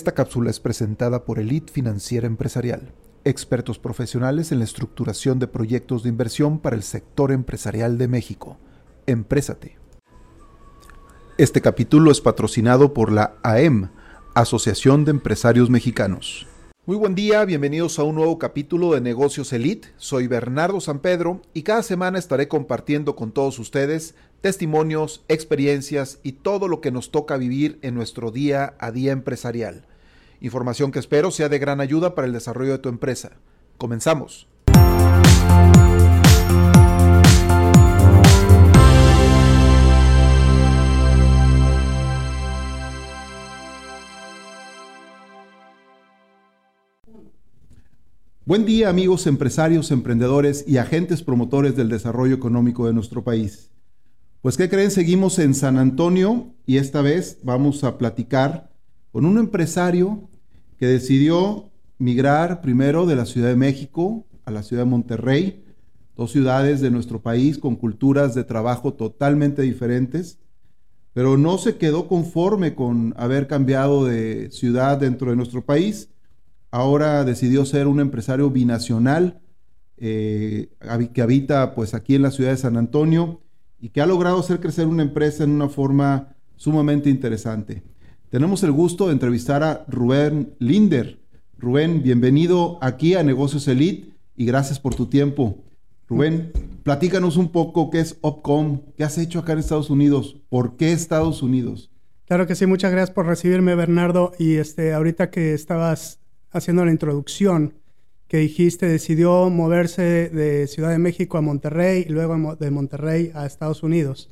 Esta cápsula es presentada por Elite Financiera Empresarial, expertos profesionales en la estructuración de proyectos de inversión para el sector empresarial de México. Emprésate. Este capítulo es patrocinado por la AEM, Asociación de Empresarios Mexicanos. Muy buen día, bienvenidos a un nuevo capítulo de Negocios Elite. Soy Bernardo San Pedro y cada semana estaré compartiendo con todos ustedes testimonios, experiencias y todo lo que nos toca vivir en nuestro día a día empresarial. Información que espero sea de gran ayuda para el desarrollo de tu empresa. Comenzamos. Buen día amigos empresarios, emprendedores y agentes promotores del desarrollo económico de nuestro país. Pues ¿qué creen? Seguimos en San Antonio y esta vez vamos a platicar con un empresario que decidió migrar primero de la Ciudad de México a la Ciudad de Monterrey, dos ciudades de nuestro país con culturas de trabajo totalmente diferentes, pero no se quedó conforme con haber cambiado de ciudad dentro de nuestro país. Ahora decidió ser un empresario binacional eh, que habita pues aquí en la ciudad de San Antonio y que ha logrado hacer crecer una empresa en una forma sumamente interesante. Tenemos el gusto de entrevistar a Rubén Linder. Rubén, bienvenido aquí a Negocios Elite y gracias por tu tiempo. Rubén, platícanos un poco qué es Opcom, qué has hecho acá en Estados Unidos, por qué Estados Unidos. Claro que sí, muchas gracias por recibirme, Bernardo. Y este, ahorita que estabas haciendo la introducción, que dijiste decidió moverse de Ciudad de México a Monterrey y luego de Monterrey a Estados Unidos.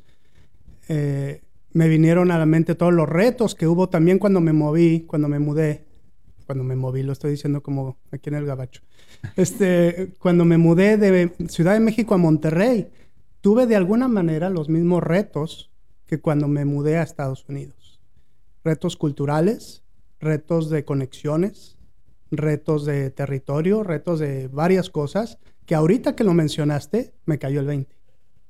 Eh, me vinieron a la mente todos los retos que hubo también cuando me moví, cuando me mudé. Cuando me moví, lo estoy diciendo como aquí en el Gabacho. Este, cuando me mudé de Ciudad de México a Monterrey, tuve de alguna manera los mismos retos que cuando me mudé a Estados Unidos. Retos culturales, retos de conexiones, retos de territorio, retos de varias cosas, que ahorita que lo mencionaste, me cayó el 20.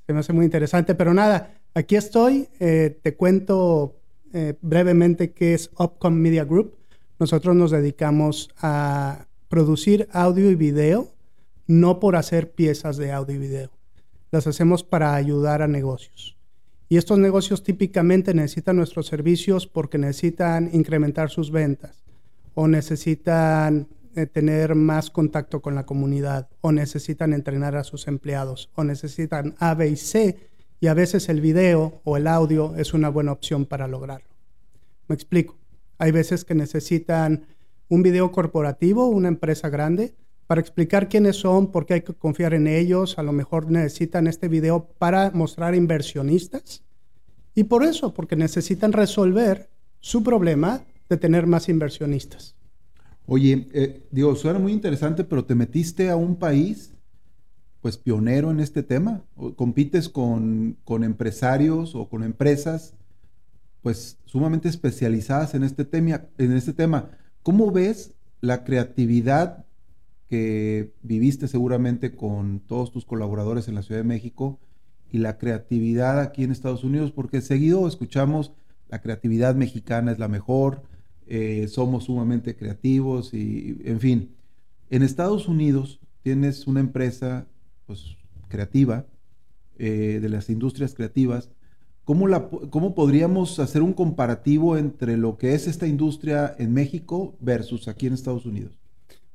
Se me hace muy interesante, pero nada, Aquí estoy, eh, te cuento eh, brevemente qué es Upcom Media Group. Nosotros nos dedicamos a producir audio y video, no por hacer piezas de audio y video. Las hacemos para ayudar a negocios. Y estos negocios típicamente necesitan nuestros servicios porque necesitan incrementar sus ventas o necesitan eh, tener más contacto con la comunidad o necesitan entrenar a sus empleados o necesitan A, B y C y a veces el video o el audio es una buena opción para lograrlo. Me explico. Hay veces que necesitan un video corporativo, una empresa grande, para explicar quiénes son, por qué hay que confiar en ellos. A lo mejor necesitan este video para mostrar inversionistas. Y por eso, porque necesitan resolver su problema de tener más inversionistas. Oye, eh, digo, suena muy interesante, pero te metiste a un país pues pionero en este tema. Compites con, empresarios o con empresas pues sumamente especializadas en este, tema, en este tema. ¿Cómo ves la creatividad que viviste seguramente con todos tus colaboradores en la Ciudad de México y la creatividad aquí en Estados Unidos? Porque seguido escuchamos la creatividad mexicana es la mejor, eh, somos sumamente creativos y, en fin, en Estados Unidos tienes una empresa pues, creativa, eh, de las industrias creativas, ¿cómo, la, ¿cómo podríamos hacer un comparativo entre lo que es esta industria en México versus aquí en Estados Unidos?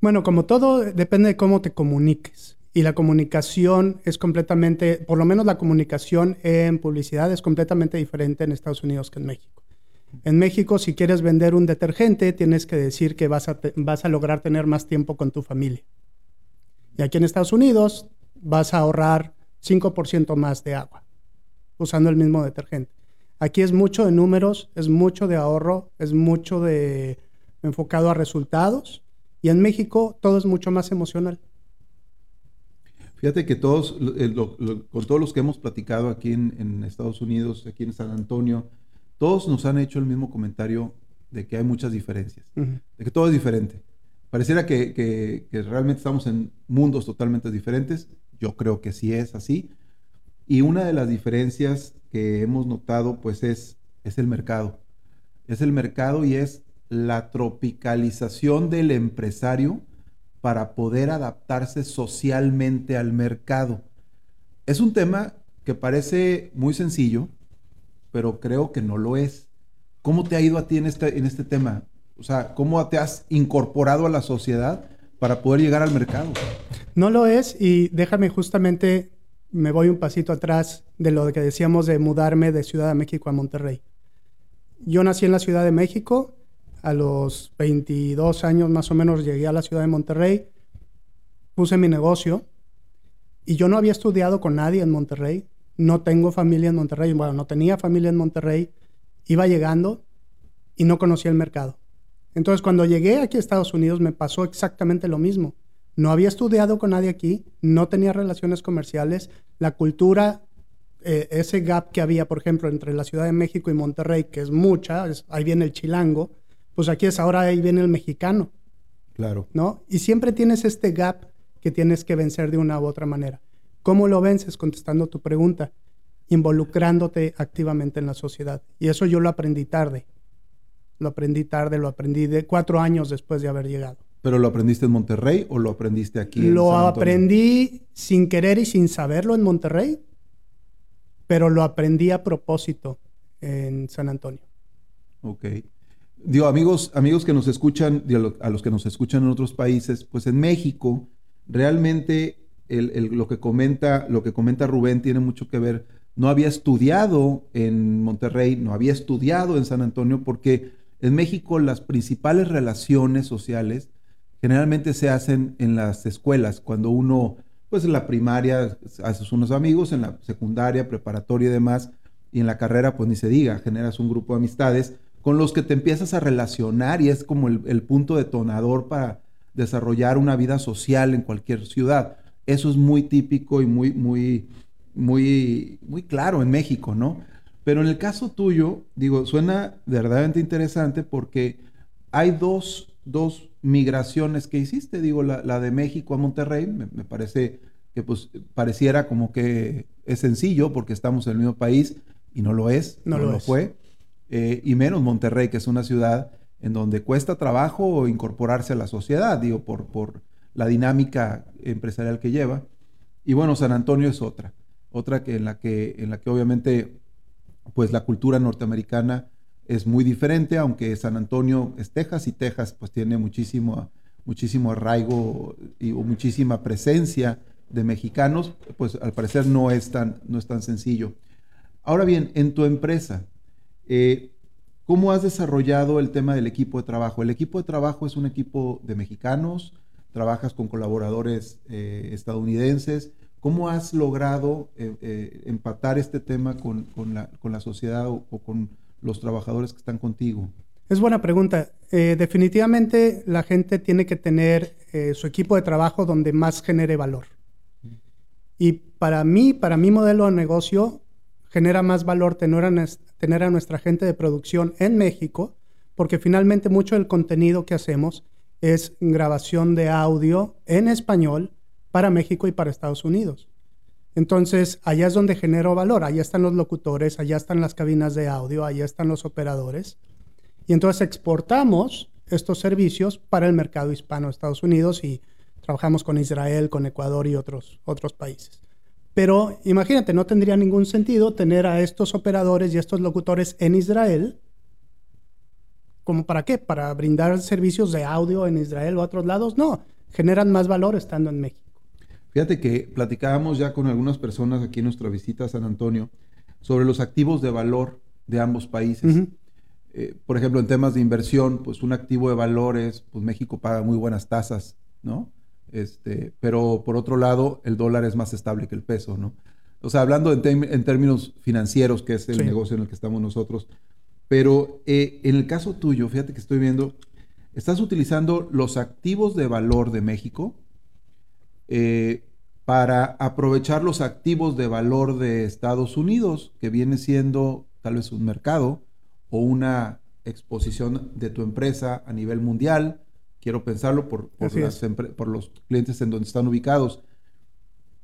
Bueno, como todo, depende de cómo te comuniques. Y la comunicación es completamente, por lo menos la comunicación en publicidad es completamente diferente en Estados Unidos que en México. En México, si quieres vender un detergente, tienes que decir que vas a, vas a lograr tener más tiempo con tu familia. Y aquí en Estados Unidos, vas a ahorrar 5% más de agua usando el mismo detergente. Aquí es mucho de números, es mucho de ahorro, es mucho de enfocado a resultados y en México todo es mucho más emocional. Fíjate que todos, eh, con todos los que hemos platicado aquí en, Estados Unidos, aquí en San Antonio, todos nos han hecho el mismo comentario de que hay muchas diferencias, de que todo es diferente. Pareciera que, realmente estamos en mundos totalmente diferentes. Yo creo que sí es así. Y una de las diferencias que hemos notado, pues, es, es el mercado. Es el mercado y es la tropicalización del empresario para poder adaptarse socialmente al mercado. Es un tema que parece muy sencillo, pero creo que no lo es. ¿Cómo te ha ido a ti en este, en este tema? O sea, ¿cómo te has incorporado a la sociedad para poder llegar al mercado? No lo es y déjame justamente, me voy un pasito atrás de lo que decíamos de mudarme de Ciudad de México a Monterrey. Yo nací en la Ciudad de México, a los 22 años más o menos llegué a la Ciudad de Monterrey, puse mi negocio y yo no había estudiado con nadie en Monterrey, no tengo familia en Monterrey, bueno, no tenía familia en Monterrey, iba llegando y no conocía el mercado. Entonces, cuando llegué aquí a Estados Unidos me pasó exactamente lo mismo. No había estudiado con nadie aquí, no tenía relaciones comerciales, la cultura, eh, ese gap que había, por ejemplo, entre la Ciudad de México y Monterrey, que es mucha, ahí viene el chilango, pues aquí es ahora ahí viene el mexicano. Claro. ¿No? Y siempre tienes este gap que tienes que vencer de una u otra manera. ¿Cómo lo vences? Contestando tu pregunta, involucrándote activamente en la sociedad. Y eso yo lo aprendí tarde. Lo aprendí tarde, lo aprendí de cuatro años después de haber llegado. ¿Pero lo aprendiste en Monterrey o lo aprendiste aquí? lo aprendí sin querer y sin saberlo en Monterrey, pero lo aprendí a propósito en San Antonio. Ok. Digo, amigos, amigos que nos escuchan, a los que nos escuchan en otros países, pues en México realmente lo, que comenta, lo que comenta Rubén tiene mucho que ver. No había estudiado en Monterrey, no había estudiado en San Antonio, porque en México las principales relaciones sociales generalmente se hacen en las escuelas, cuando uno, pues en la primaria haces unos amigos, en la secundaria, preparatoria y demás, y en la carrera, pues ni se diga, generas un grupo de amistades con los que te empiezas a relacionar y es como el, el punto detonador para desarrollar una vida social en cualquier ciudad. Eso es muy típico y muy, muy, muy, muy claro en México, ¿no? Pero en el caso tuyo, digo, suena verdaderamente interesante porque hay dos, migraciones que hiciste, digo, la, de México a Monterrey, me, parece que pues pareciera como que es sencillo porque estamos en el mismo país y no lo es, no, lo, fue, eh, y menos Monterrey, que es una ciudad en donde cuesta trabajo incorporarse a la sociedad, digo, por, por la dinámica empresarial que lleva. Y bueno, San Antonio es otra, otra que en la que, en la que obviamente pues la cultura norteamericana es muy diferente, aunque San Antonio es Texas y Texas pues tiene muchísimo, muchísimo arraigo y muchísima presencia de mexicanos, pues al parecer no es tan, no es tan sencillo. Ahora bien, en tu empresa, eh, ¿Cómo has desarrollado el tema del equipo de trabajo? El equipo de trabajo es un equipo de mexicanos, trabajas con colaboradores eh, estadounidenses. ¿Cómo has logrado eh, empatar este tema con, la, sociedad o, con los trabajadores que están contigo? Es buena pregunta. definitivamente la gente tiene que tener su equipo de trabajo donde más genere valor. Y para mí, para mi modelo de negocio, genera más valor tener a, tener a nuestra gente de producción en México, porque finalmente mucho del contenido que hacemos es grabación de audio en español para México y para Estados Unidos. Entonces, allá es donde genero valor, allá están los locutores, allá están las cabinas de audio, allá están los operadores. Y entonces exportamos estos servicios para el mercado hispano de Estados Unidos y trabajamos con Israel, con Ecuador y otros, otros países. Pero imagínate, no tendría ningún sentido tener a estos operadores y estos locutores en Israel. ¿Como para qué? ¿Para brindar servicios de audio en Israel o a otros lados? No, generan más valor estando en México. Fíjate que platicábamos ya con algunas personas aquí en nuestra visita a San Antonio sobre los activos de valor de ambos países. Eh, por ejemplo, en temas de inversión, pues un activo de valores, pues México paga muy buenas tasas, ¿no? Este, pero por otro lado, el dólar es más estable que el peso, ¿no? O sea, hablando en, términos financieros, que es el negocio en el que estamos nosotros. Pero eh, en el caso tuyo, fíjate que estoy viendo, estás utilizando los activos de valor de México eh, para aprovechar los activos de valor de Estados Unidos, que viene siendo tal vez un mercado o una exposición de tu empresa a nivel mundial quiero pensarlo por, por, los clientes en donde están ubicados.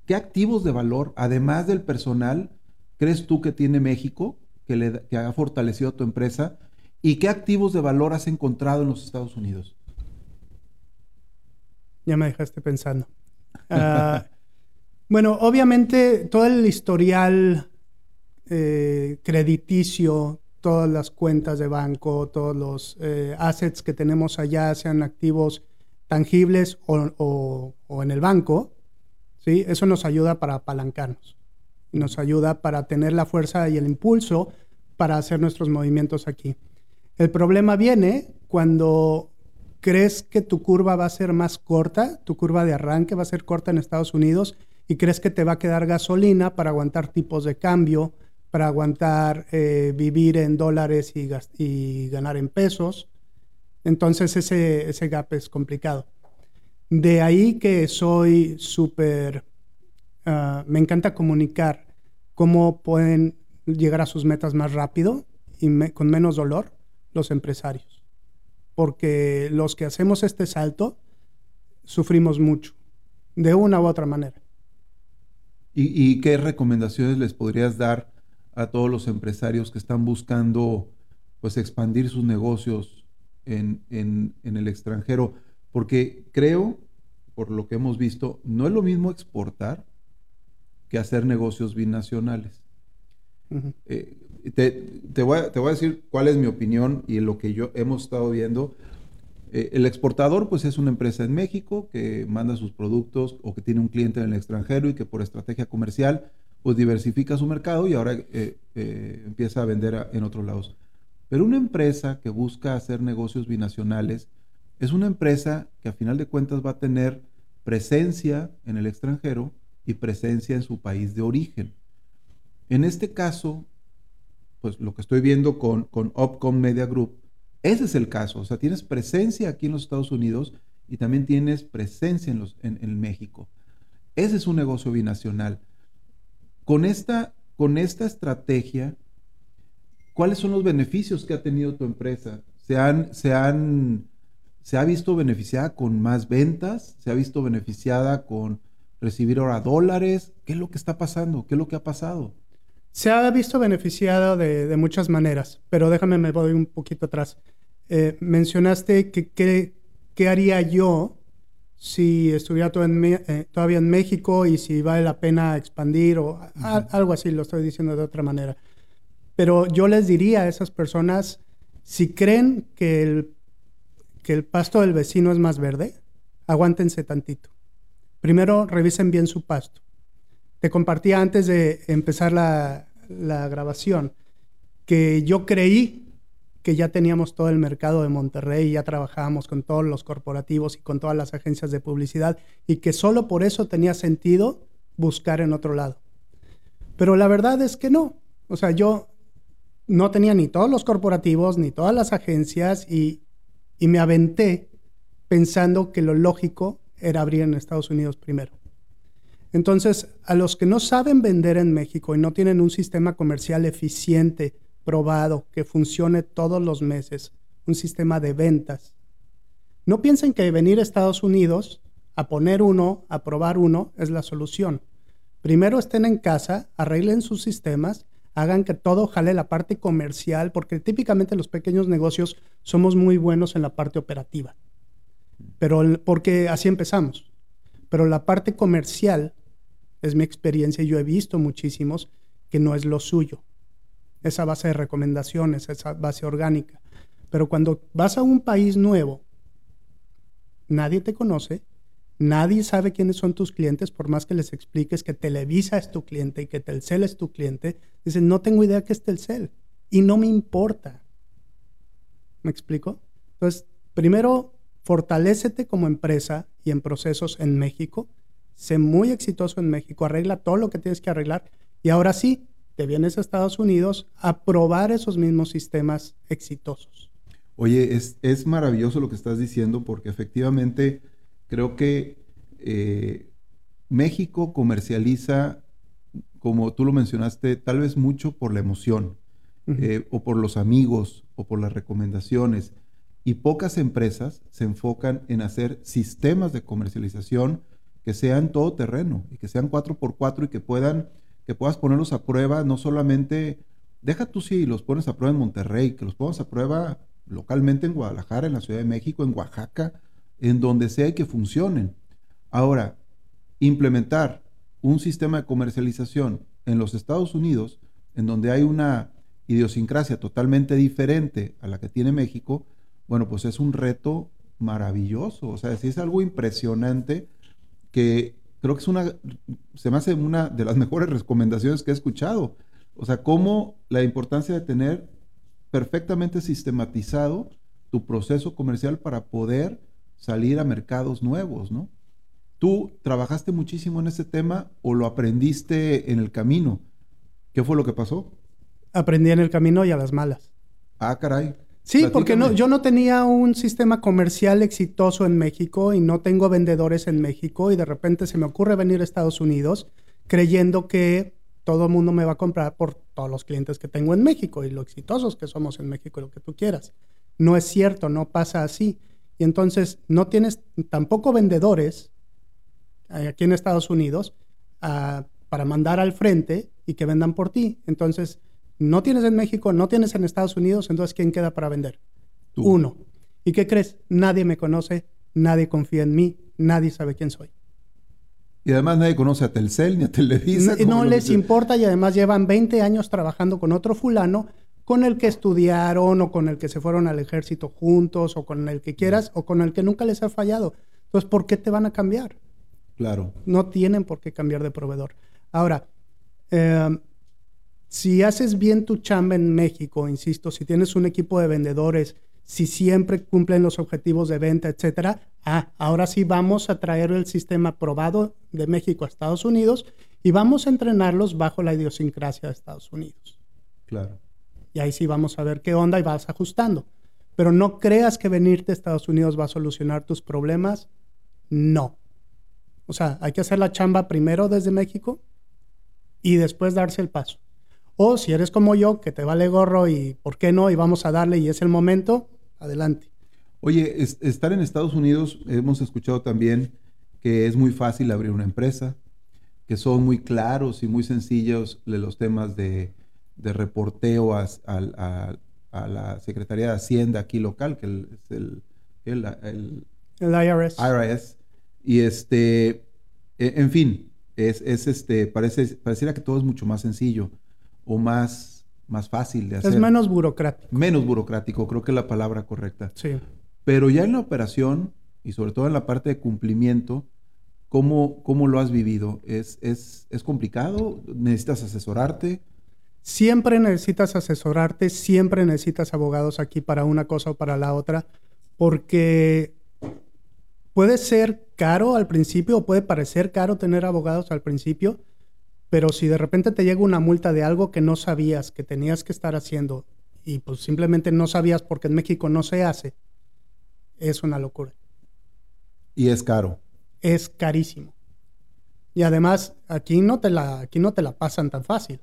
¿Qué activos de valor, además del personal, crees tú que tiene México, que, le, que ha fortalecido a tu empresa? ¿Y qué activos de valor has encontrado en los Estados Unidos? Ya me dejaste pensando. Ah, bueno, obviamente todo el historial eh, crediticio, todas las cuentas de banco, todos los eh, assets que tenemos allá, sean activos tangibles o, en el banco, ¿sí? eso nos ayuda para apalancarnos. Nos ayuda para tener la fuerza y el impulso para hacer nuestros movimientos aquí. El problema viene cuando crees que tu curva va a ser más corta, tu curva de arranque va a ser corta en Estados Unidos y crees que te va a quedar gasolina para aguantar tipos de cambio, para aguantar eh, vivir en dólares y, ganar en pesos. Entonces ese, gap es complicado. De ahí que soy súper, ah, me encanta comunicar cómo pueden llegar a sus metas más rápido y con menos dolor los empresarios. Porque los que hacemos este salto sufrimos mucho, de una u otra manera. ¿Y, qué recomendaciones les podrías dar a todos los empresarios que están buscando pues expandir sus negocios en, en, el extranjero? Porque creo, por lo que hemos visto, no es lo mismo exportar que hacer negocios binacionales. Eh, te, voy a, te, voy a, decir cuál es mi opinión y lo que yo hemos estado viendo. Eh, el exportador, pues es una empresa en México que manda sus productos o que tiene un cliente en el extranjero y que por estrategia comercial, pues diversifica su mercado y ahora eh, eh, empieza a vender en otros lados. Pero una empresa que busca hacer negocios binacionales es una empresa que a final de cuentas va a tener presencia en el extranjero y presencia en su país de origen. En este caso, pues lo que estoy viendo con, con Opcom Media Group, ese es el caso. O sea, tienes presencia aquí en los Estados Unidos y también tienes presencia en, los, en, México. Ese es un negocio binacional. Con esta, con esta estrategia, ¿cuáles son los beneficios que ha tenido tu empresa? ¿Se, han, se, han, ¿Se ha visto beneficiada con más ventas? ¿Se ha visto beneficiada con recibir ahora dólares? ¿Qué es lo que está pasando? ¿Qué es lo que ha pasado? Se ha visto beneficiado de, muchas maneras, pero déjame, me voy un poquito atrás. Eh, mencionaste que qué haría yo si estuviera eh, todavía en México y si vale la pena expandir o algo así, lo estoy diciendo de otra manera. Pero yo les diría a esas personas, si creen que el, que el pasto del vecino es más verde, aguántense tantito. Primero revisen bien su pasto te compartía antes de empezar la, grabación que yo creí que ya teníamos todo el mercado de Monterrey, ya trabajábamos con todos los corporativos y con todas las agencias de publicidad y que solo por eso tenía sentido buscar en otro lado. Pero la verdad es que no. O sea, yo no tenía ni todos los corporativos ni todas las agencias y, y me aventé pensando que lo lógico era abrir en Estados Unidos primero. Entonces, a los que no saben vender en México y no tienen un sistema comercial eficiente, probado, que funcione todos los meses, un sistema de ventas, no piensen que venir a Estados Unidos a poner uno, a probar uno, es la solución. Primero estén en casa, arreglen sus sistemas, hagan que todo jale la parte comercial, porque típicamente los pequeños negocios somos muy buenos en la parte operativa. Pero porque así empezamos. Pero la parte comercial es mi experiencia y yo he visto muchísimos que no es lo suyo. Esa base de recomendaciones, esa base orgánica. Pero cuando vas a un país nuevo, nadie te conoce, nadie sabe quiénes son tus clientes, por más que les expliques que Televisa es tu cliente y que Telcel es tu cliente, dicen, no tengo idea que es Telcel y no me importa. ¿Me explico? Entonces, primero, fortalécete como empresa y en procesos en México sé muy exitoso en México, arregla todo lo que tienes que arreglar y ahora sí, te vienes a Estados Unidos a probar esos mismos sistemas exitosos. Oye, es, es maravilloso lo que estás diciendo porque efectivamente creo que eh, México comercializa, como tú lo mencionaste, tal vez mucho por la emoción eh, o por los amigos o por las recomendaciones. Y pocas empresas se enfocan en hacer sistemas de comercialización que sean todo terreno y que sean 4x4 y que puedan que puedas ponerlos a prueba no solamente deja tú si los pones a prueba en Monterrey, que los pongas a prueba localmente en Guadalajara, en la Ciudad de México, en Oaxaca, en donde sea que funcionen. Ahora, implementar un sistema de comercialización en los Estados Unidos, en donde hay una idiosincrasia totalmente diferente a la que tiene México, bueno, pues es un reto maravilloso. O sea, sí es algo impresionante que creo que es una, se me hace una de las mejores recomendaciones que he escuchado. O sea, cómo la importancia de tener perfectamente sistematizado tu proceso comercial para poder salir a mercados nuevos, ¿no? ¿Tú trabajaste muchísimo en ese tema o lo aprendiste en el camino? ¿Qué fue lo que pasó? Aprendí en el camino y a las malas. Ah, caray. Sí, porque no, yo no tenía un sistema comercial exitoso en México y no tengo vendedores en México y de repente se me ocurre venir a Estados Unidos creyendo que todo el mundo me va a comprar por todos los clientes que tengo en México y lo exitosos que somos en México y lo que tú quieras. No es cierto, no pasa así. Y entonces no tienes tampoco vendedores eh, aquí en Estados Unidos ah, para mandar al frente y que vendan por ti. Entonces, no tienes en México, no tienes en Estados Unidos, entonces ¿quién queda para vender? Uno. ¿Y qué crees? Nadie me conoce, nadie confía en mí, nadie sabe quién soy. Y además nadie conoce a Telcel ni a Televisa. No, no les importa y además llevan 20 años trabajando con otro fulano con el que estudiaron o con el que se fueron al ejército juntos o con el que quieras o con el que nunca les ha fallado. Entonces, ¿por qué te van a cambiar? Claro. No tienen por qué cambiar de proveedor. Ahora, eh, si haces bien tu chamba en México, insisto, si tienes un equipo de vendedores si siempre cumplen los objetivos de venta, etcétera, ah, ahora sí vamos a traer el sistema probado de México a Estados Unidos y vamos a entrenarlos bajo la idiosincrasia de Estados Unidos. Claro. Y ahí sí vamos a ver qué onda y vas ajustando. Pero no creas que venirte a Estados Unidos va a solucionar tus problemas. No. O sea, hay que hacer la chamba primero desde México y después darse el paso. O si eres como yo, que te vale gorro y por qué no, y vamos a darle y es el momento, adelante. Oye, estar en Estados Unidos, hemos escuchado también que es muy fácil abrir una empresa, que son muy claros y muy sencillos los temas de, reporteo a, la Secretaría de Hacienda aquí local, que es el, el, IRS. IRS. Y este, e, en fin, es, este, parece, pareciera que todo es mucho más sencillo o más más fácil de hacer. Es menos burocrático. Menos burocrático, creo que es la palabra correcta. Sí. Pero ya en la operación, y sobre todo en la parte de cumplimiento, ¿cómo, cómo lo has vivido? ¿Es, es, ¿Es complicado? ¿Necesitas asesorarte? Siempre necesitas asesorarte, siempre necesitas abogados aquí para una cosa o para la otra, porque puede ser caro al principio o puede parecer caro tener abogados al principio, pero si de repente te llega una multa de algo que no sabías que tenías que estar haciendo y pues simplemente no sabías porque en México no se hace, es una locura. Y es caro. Es carísimo. Y además aquí no te la, aquí no te la pasan tan fácil.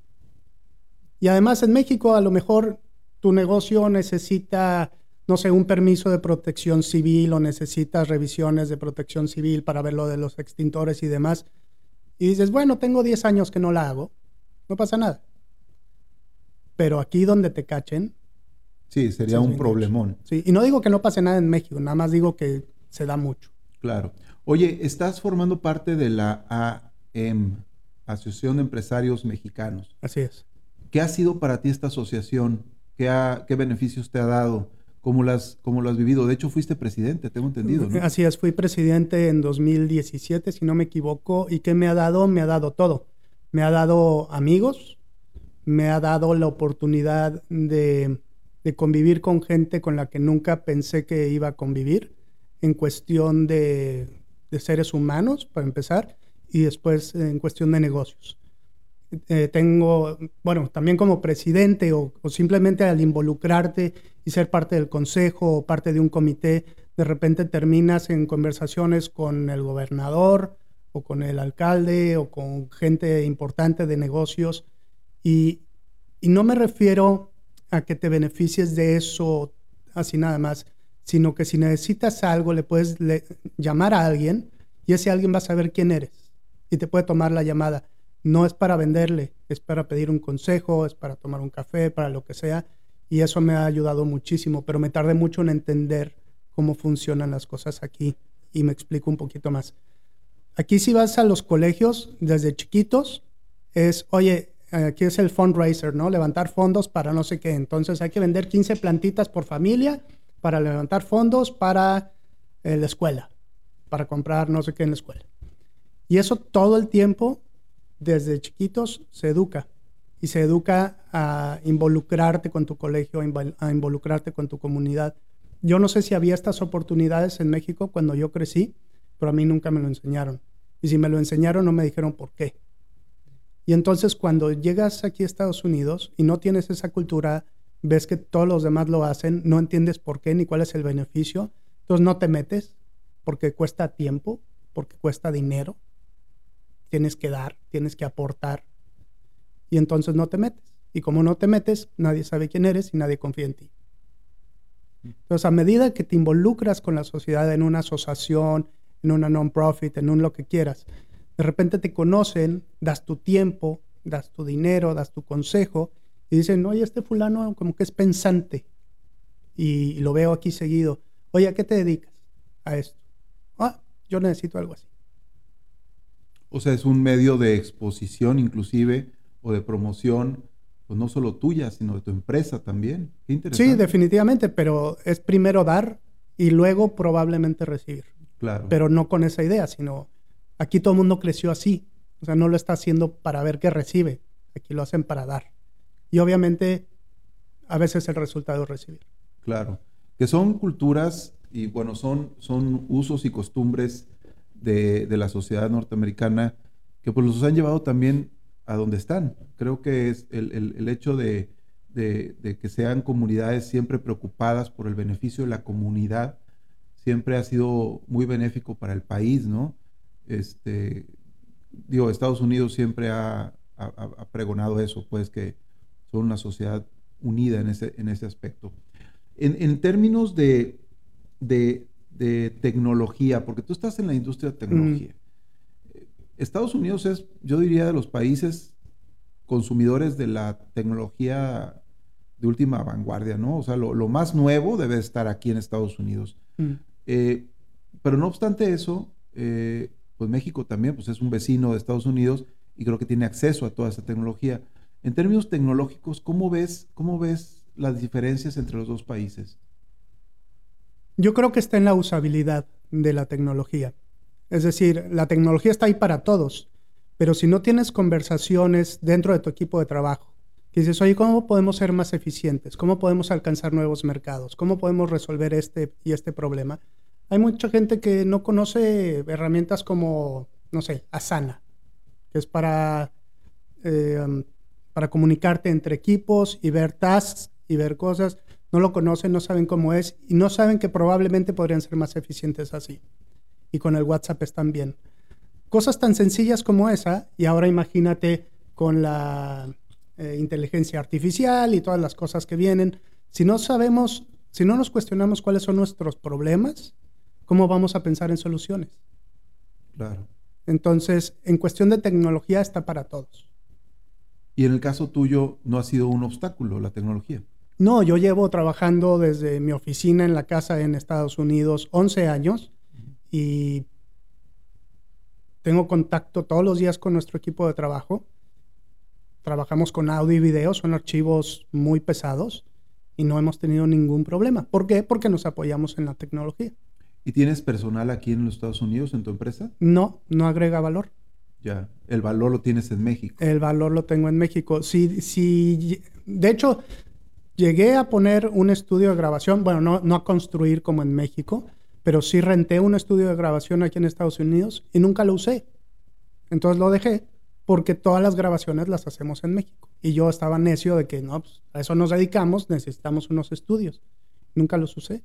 Y además en México a lo mejor tu negocio necesita, no sé, un permiso de protección civil o necesitas revisiones de protección civil para ver lo de los extintores y demás y dices, bueno, tengo 10 años que no la hago, no pasa nada. Pero aquí donde te cachen. Sí, sería un problemón. Sí, y no digo que no pase nada en México, nada más digo que se da mucho. Claro. Oye, estás formando parte de la AM, Asociación de Empresarios Mexicanos. Así es. ¿Qué ha sido para ti esta asociación? ¿Qué, qué beneficios te ha dado? ¿Cómo lo, has, lo has vivido? De hecho, fuiste presidente, tengo entendido. Así es, fui presidente en 2017, si no me equivoco. ¿Y qué me ha dado? Me ha dado todo. Me ha dado amigos, me ha dado la oportunidad de, convivir con gente con la que nunca pensé que iba a convivir, en cuestión de, de seres humanos, para empezar, y después en cuestión de negocios. Eh, tengo, bueno, también como presidente o, simplemente al involucrarte y ser parte del consejo o parte de un comité, de repente terminas en conversaciones con el gobernador o con el alcalde o con gente importante de negocios. Y, y no me refiero a que te beneficies de eso así nada más, sino que si necesitas algo le puedes llamar a alguien y ese alguien va a saber quién eres y te puede tomar la llamada No es para venderle, es para pedir un consejo, es para tomar un café, para lo que sea. Y eso me ha ayudado muchísimo, pero me tardé mucho en entender cómo funcionan las cosas aquí. Y me explico un poquito más. Aquí si vas a los colegios desde chiquitos, es, oye, aquí es el fundraiser, ¿no? Levantar fondos para no sé qué. Entonces hay que vender 15 plantitas por familia para levantar fondos para eh, la escuela, para comprar no sé qué en la escuela. Y eso todo el tiempo, desde chiquitos, se educa. Y se educa a involucrarte con tu colegio, a involucrarte con tu comunidad. Yo no sé si había estas oportunidades en México cuando yo crecí, pero a mí nunca me lo enseñaron. Y si me lo enseñaron, no me dijeron por qué. Y entonces cuando llegas aquí a Estados Unidos y no tienes esa cultura, ves que todos los demás lo hacen, no entiendes por qué ni cuál es el beneficio, entonces no te metes porque cuesta tiempo, porque cuesta dinero, tienes que dar, tienes que aportar y entonces no te metes. Y como no te metes, nadie sabe quién eres y nadie confía en ti. Entonces, a medida que te involucras con la sociedad en una asociación, en una non-profit, en un lo que quieras, de repente te conocen, das tu tiempo, das tu dinero, das tu consejo y dicen, oye, este fulano como que es pensante y, lo veo aquí seguido. Oye, ¿a qué te dedicas? A esto. Ah, yo necesito algo así. O sea, es un medio de exposición inclusive o de promoción, pues no solo tuya, sino de tu empresa también. Sí, definitivamente, pero es primero dar y luego probablemente recibir. Claro. Pero no con esa idea, sino Aquí todo el mundo creció así. O sea, no lo está haciendo para ver qué recibe. Aquí lo hacen para dar. Y obviamente, a veces el resultado es recibir. Claro. Que son culturas y, bueno, son, son usos y costumbres de, la sociedad norteamericana que pues los han llevado también a donde están. Creo que es el, hecho de, de, que sean comunidades siempre preocupadas por el beneficio de la comunidad, siempre ha sido muy benéfico para el país, ¿no? este, digo, Estados Unidos siempre ha, pregonado eso, pues que son una sociedad unida en ese, en ese aspecto. En, términos de, de, tecnología, porque tú estás en la industria de tecnología, Estados Unidos es, yo diría, de los países consumidores de la tecnología de última vanguardia, ¿no? O sea, lo, más nuevo debe estar aquí en Estados Unidos. Eh, pero no obstante eso, eh, pues México también pues es un vecino de Estados Unidos y creo que tiene acceso a toda esa tecnología. En términos tecnológicos, ¿cómo ves, cómo ves las diferencias entre los dos países? Yo creo que está en la usabilidad de la tecnología. Es decir, la tecnología está ahí para todos, pero si no tienes conversaciones dentro de tu equipo de trabajo, que dices, oye, ¿cómo podemos ser más eficientes? ¿Cómo podemos alcanzar nuevos mercados? ¿Cómo podemos resolver este y este problema? Hay mucha gente que no conoce herramientas como, no sé, Asana, que es para, eh, para comunicarte entre equipos y ver tasks y ver cosas. No lo conocen, no saben cómo es y no saben que probablemente podrían ser más eficientes así. Y con el WhatsApp están bien. Cosas tan sencillas como esa, y ahora imagínate con la eh, inteligencia artificial y todas las cosas que vienen. Si no sabemos, si no nos cuestionamos cuáles son nuestros problemas, ¿cómo vamos a pensar en soluciones? Claro. Entonces, en cuestión de tecnología está para todos. Y en el caso tuyo, ¿no ha sido un obstáculo la tecnología? No, yo llevo trabajando desde mi oficina en la casa en Estados Unidos 11 años y tengo contacto todos los días con nuestro equipo de trabajo. Trabajamos con audio y video, son archivos muy pesados y no hemos tenido ningún problema. ¿Por qué? Porque nos apoyamos en la tecnología. ¿Y tienes personal aquí en los Estados Unidos en tu empresa? No, no agrega valor. Ya, el valor lo tienes en México. El valor lo tengo en México. Sí, sí, de hecho, llegué a poner un estudio de grabación, bueno, no, a construir como en México, pero sí renté un estudio de grabación aquí en Estados Unidos y nunca lo usé. Entonces lo dejé porque todas las grabaciones las hacemos en México. Y yo estaba necio de que no, pues, a eso nos dedicamos, necesitamos unos estudios. Nunca los usé.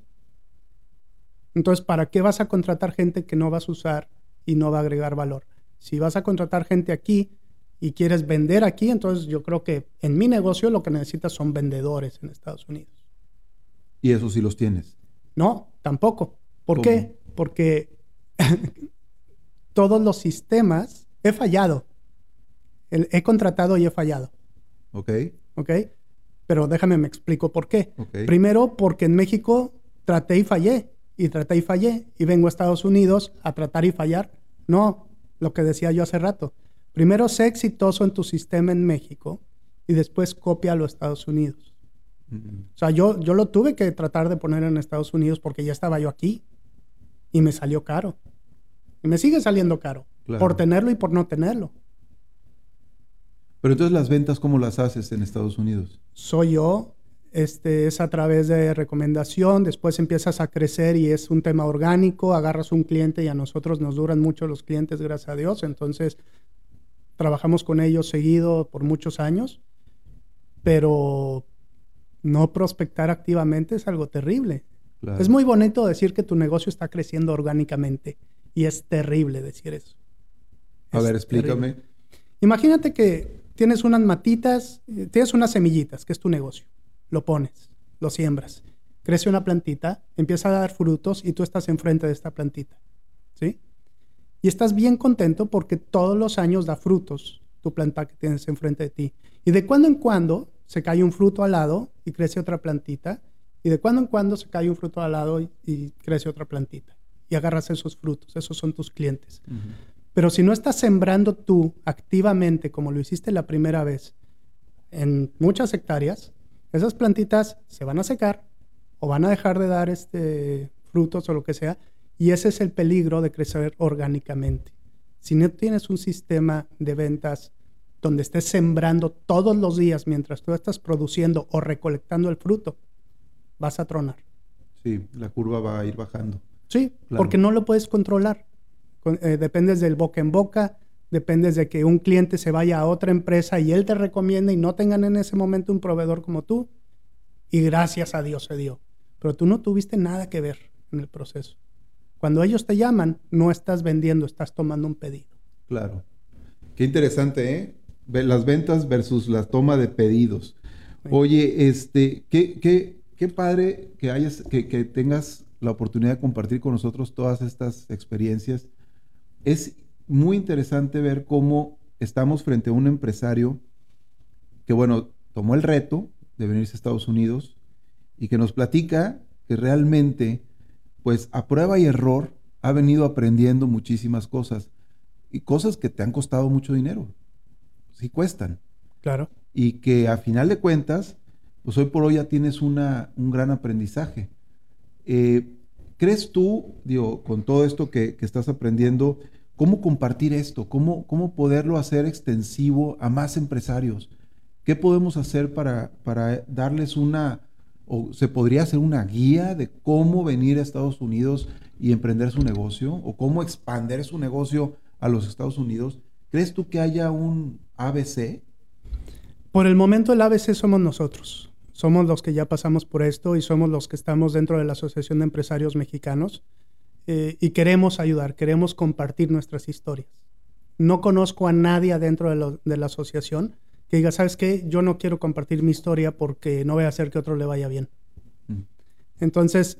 Entonces, ¿para qué vas a contratar gente que no vas a usar y no va a agregar valor? Si vas a contratar gente aquí y quieres vender aquí, entonces yo creo que en mi negocio lo que necesitas son vendedores en Estados Unidos. ¿Y eso sí los tienes? No, tampoco. ¿Por qué? Porque todos los sistemas he fallado. he contratado y he fallado. Ok. Ok. Pero déjame me explico por qué. Primero, porque en México traté y fallé. Y traté y fallé. Y vengo a Estados Unidos a tratar y fallar. No, lo que decía yo hace rato. Primero sé exitoso en tu sistema en México y después copia a los Estados Unidos. O sea, yo, yo lo tuve que tratar de poner en Estados Unidos porque ya estaba yo aquí y me salió caro. Y me sigue saliendo caro por tenerlo y por no tenerlo. Pero entonces las ventas, ¿cómo las haces en Estados Unidos? Soy yo, este, es a través de recomendación, después empiezas a crecer y es un tema orgánico, agarras un cliente y a nosotros nos duran mucho los clientes, gracias a Dios, entonces trabajamos con ellos seguido por muchos años, pero no prospectar activamente es algo terrible. Es muy bonito decir que tu negocio está creciendo orgánicamente y es terrible decir eso. A ver, explícame. Imagínate que tienes unas matitas, eh, tienes unas semillitas, que es tu negocio. Lo pones, lo siembras, crece una plantita, empieza a dar frutos y tú estás enfrente de esta plantita. ¿Sí? Y estás bien contento porque todos los años da frutos tu planta que tienes enfrente de ti. Y de cuando en cuando se cae un fruto al lado y crece otra plantita. Y de cuando en cuando se cae un fruto al lado y, crece otra plantita. Y agarras esos frutos. Esos son tus clientes. Pero si no estás sembrando tú activamente, como lo hiciste la primera vez, en muchas hectáreas, esas plantitas se van a secar o van a dejar de dar este, frutos o lo que sea. Y ese es el peligro de crecer orgánicamente. Si no tienes un sistema de ventas donde estés sembrando todos los días mientras tú estás produciendo o recolectando el fruto, vas a tronar. Sí, la curva va a ir bajando. Sí, porque no lo puedes controlar. Eh, dependes del boca en boca, dependes de que un cliente se vaya a otra empresa y él te recomienda y no tengan en ese momento un proveedor como tú. Y gracias a Dios se dio. Pero tú no tuviste nada que ver en el proceso. Cuando ellos te llaman, no estás vendiendo, estás tomando un pedido. Claro. Qué interesante, ¿eh? las ventas versus la toma de pedidos. Oye, este, qué, qué, qué padre que, hayas, que, que, tengas la oportunidad de compartir con nosotros todas estas experiencias. Es muy interesante ver cómo estamos frente a un empresario que, bueno, tomó el reto de venirse a Estados Unidos y que nos platica que realmente, pues a prueba y error, ha venido aprendiendo muchísimas cosas y cosas que te han costado mucho dinero sí cuestan. Claro. Y que a final de cuentas, pues hoy por hoy ya tienes una, un gran aprendizaje. Eh, ¿Crees tú, digo, con todo esto que, estás aprendiendo, cómo compartir esto? ¿Cómo, ¿Cómo poderlo hacer extensivo a más empresarios? ¿Qué podemos hacer para, para darles una, o se podría hacer una guía de cómo venir a Estados Unidos y emprender su negocio? ¿O cómo expandir su negocio a los Estados Unidos? ¿Crees tú que haya un ABC? Por el momento el ABC somos nosotros. Somos los que ya pasamos por esto y somos los que estamos dentro de la Asociación de Empresarios Mexicanos eh, y queremos ayudar, queremos compartir nuestras historias. No conozco a nadie adentro de, la asociación que diga, ¿sabes qué? Yo no quiero compartir mi historia porque no voy a hacer que otro le vaya bien. Mm. Entonces,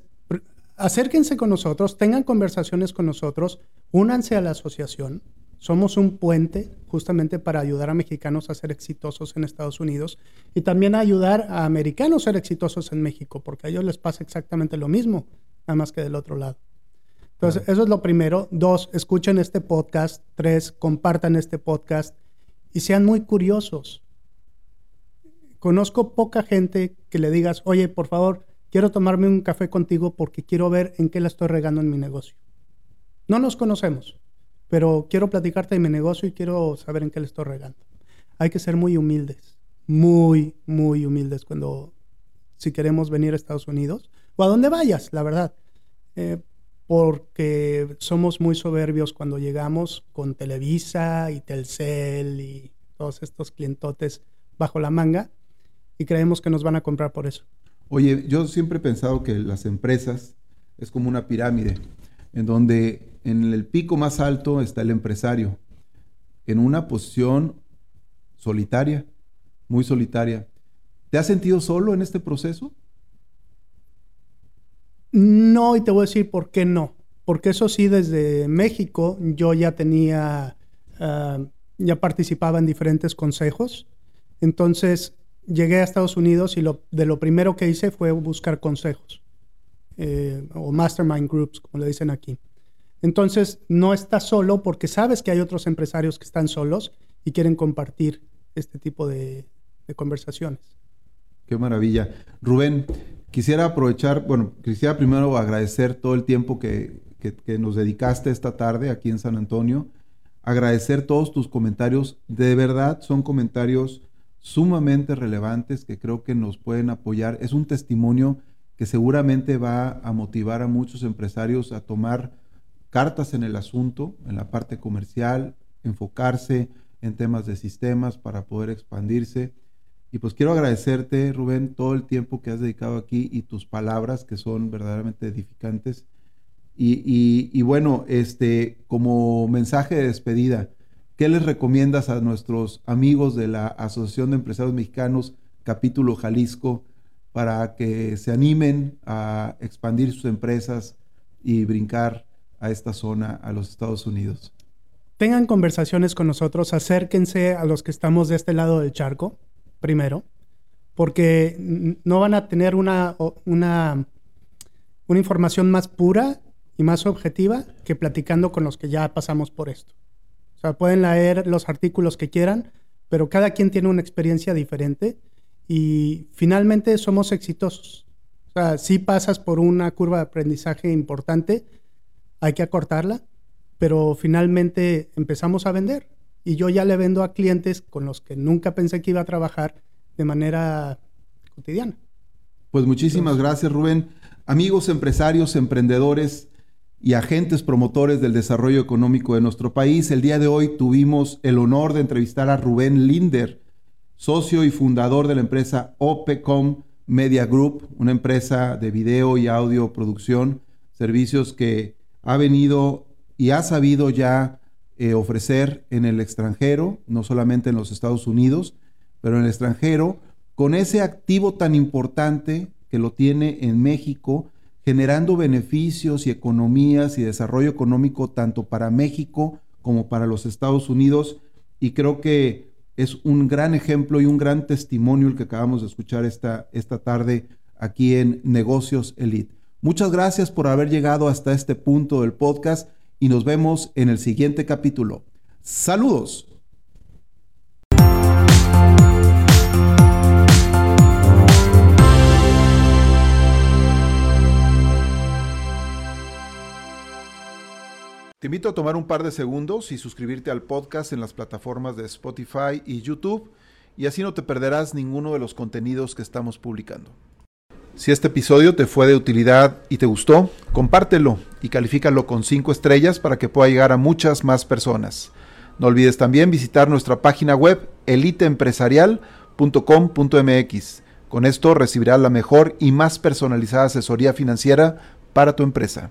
acérquense con nosotros, tengan conversaciones con nosotros, únanse a la asociación somos un puente justamente para ayudar a mexicanos a ser exitosos en Estados Unidos y también a ayudar a americanos a ser exitosos en México, porque a ellos les pasa exactamente lo mismo, nada más que del otro lado. Entonces, eso es lo primero. Dos, escuchen este podcast. Tres, compartan este podcast y sean muy curiosos. Conozco poca gente que le digas, oye, por favor, quiero tomarme un café contigo porque quiero ver en qué la estoy regando en mi negocio. No nos conocemos pero quiero platicarte de mi negocio y quiero saber en qué le estoy regando. Hay que ser muy humildes, muy, muy humildes cuando, si queremos venir a Estados Unidos o a donde vayas, la verdad. Eh, porque somos muy soberbios cuando llegamos con Televisa y Telcel y todos estos clientotes bajo la manga y creemos que nos van a comprar por eso. Oye, yo siempre he pensado que las empresas es como una pirámide en donde en el pico más alto está el empresario, en una posición solitaria, muy solitaria. ¿Te has sentido solo en este proceso? No, y te voy a decir por qué no. Porque eso sí, desde México yo ya tenía, ah, ya participaba en diferentes consejos. Entonces llegué a Estados Unidos y lo, de lo primero que hice fue buscar consejos eh, o mastermind groups, como le dicen aquí. Entonces no estás solo porque sabes que hay otros empresarios que están solos y quieren compartir este tipo de, conversaciones. Qué maravilla. Rubén, quisiera aprovechar, bueno, quisiera primero agradecer todo el tiempo que, que nos dedicaste esta tarde aquí en San Antonio agradecer todos tus comentarios. De verdad son comentarios sumamente relevantes que creo que nos pueden apoyar. Es un testimonio que seguramente va a motivar a muchos empresarios a tomar cartas en el asunto, en la parte comercial, enfocarse en temas de sistemas para poder expandirse. Y pues quiero agradecerte, Rubén, todo el tiempo que has dedicado aquí y tus palabras que son verdaderamente edificantes. Y, bueno, este, como mensaje de despedida, ¿qué les recomiendas a nuestros amigos de la Asociación de Empresarios Mexicanos, capítulo Jalisco, para que se animen a expandir sus empresas y brincar a esta zona, a los Estados Unidos? Tengan conversaciones con nosotros, acérquense a los que estamos de este lado del charco, primero, porque no van a tener una, una, una información más pura y más objetiva que platicando con los que ya pasamos por esto. O sea, pueden leer los artículos que quieran, pero cada quien tiene una experiencia diferente y finalmente somos exitosos. O sea, si pasas por una curva de aprendizaje importante, hay que acortarla, pero finalmente empezamos a vender. Y yo ya le vendo a clientes con los que nunca pensé que iba a trabajar de manera cotidiana. Pues muchísimas gracias, Rubén. Amigos empresarios, emprendedores, y agentes promotores del desarrollo económico de nuestro país. El día de hoy tuvimos el honor de entrevistar a Rubén Linder, socio y fundador de la empresa OPECOM Media Group, una empresa de video y audio producción, servicios que ha venido y ha sabido ya eh, ofrecer en el extranjero, no solamente en los Estados Unidos, pero en el extranjero, con ese activo tan importante que lo tiene en México generando beneficios y economías y desarrollo económico tanto para México como para los Estados Unidos. Y creo que es un gran ejemplo y un gran testimonio el que acabamos de escuchar esta, esta tarde aquí en Negocios Elite. Muchas gracias por haber llegado hasta este punto del podcast y nos vemos en el siguiente capítulo. Saludos. Te invito a tomar un par de segundos y suscribirte al podcast en las plataformas de Spotify y YouTube y así no te perderás ninguno de los contenidos que estamos publicando. Si este episodio te fue de utilidad y te gustó, compártelo y califícalo con 5 estrellas para que pueda llegar a muchas más personas. No olvides también visitar nuestra página web eliteempresarial.com.mx. Con esto recibirás la mejor y más personalizada asesoría financiera para tu empresa.